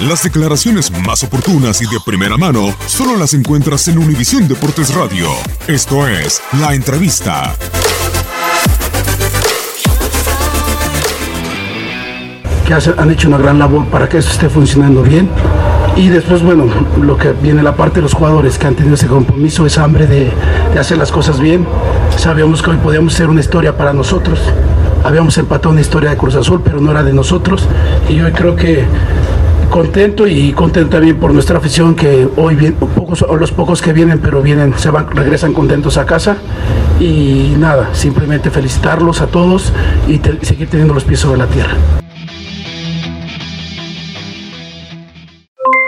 Las declaraciones más oportunas y de primera mano solo las encuentras en Univisión Deportes Radio. Esto es La Entrevista. que han hecho una gran labor para que esto esté funcionando bien. Y después, bueno, lo que viene la parte de los jugadores que han tenido ese compromiso, esa hambre de, de hacer las cosas bien. Sabíamos que hoy podíamos ser una historia para nosotros. Habíamos empatado una historia de Cruz Azul, pero no era de nosotros. Y hoy creo que contento y contento también por nuestra afición que hoy bien, pocos, o los pocos que vienen, pero vienen, se van, regresan contentos a casa. Y nada, simplemente felicitarlos a todos y seguir teniendo los pies sobre la tierra.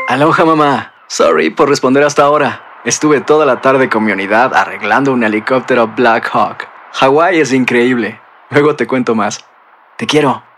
Aloha mamá. Sorry por responder hasta ahora. Estuve toda la tarde con mi unidad arreglando un helicóptero Blackhawk. Hawái es increíble. Luego te cuento más. Te quiero.